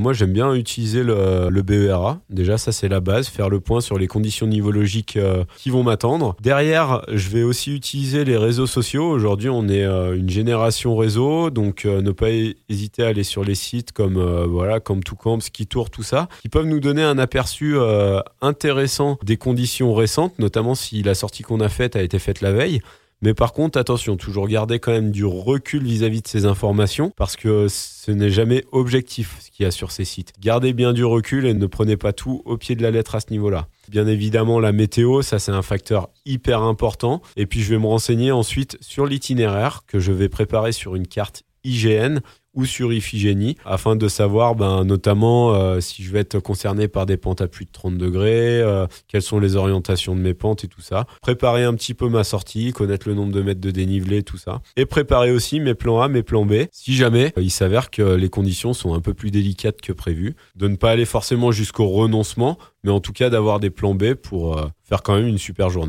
Moi, j'aime bien utiliser le, BERA. Déjà, ça, c'est la base. Faire le point sur les conditions nivologiques euh, qui vont m'attendre. Derrière, je vais aussi utiliser les réseaux sociaux. Aujourd'hui, on est euh, une génération réseau. Donc, euh, ne pas hésiter à aller sur les sites comme, voilà, comme Tour, tout ça, qui peuvent nous donner un aperçu intéressant des conditions récentes, notamment si la sortie qu'on a faite a été faite la veille. Mais par contre, attention, toujours garder quand même du recul vis-à-vis de ces informations parce que ce n'est jamais objectif ce qu'il y a sur ces sites. Gardez bien du recul et ne prenez pas tout au pied de la lettre à ce niveau-là. Bien évidemment, la météo, ça c'est un facteur hyper important. Et puis je vais me renseigner ensuite sur l'itinéraire que je vais préparer sur une carte IGN ou sur Iphigénie afin de savoir ben, notamment euh, si je vais être concerné par des pentes à plus de 30 degrés, euh, quelles sont les orientations de mes pentes et tout ça. Préparer un petit peu ma sortie, connaître le nombre de mètres de dénivelé, tout ça. Et préparer aussi mes plans A, mes plans B, si jamais euh, il s'avère que les conditions sont un peu plus délicates que prévu. De ne pas aller forcément jusqu'au renoncement, mais en tout cas d'avoir des plans B pour faire quand même une super journée.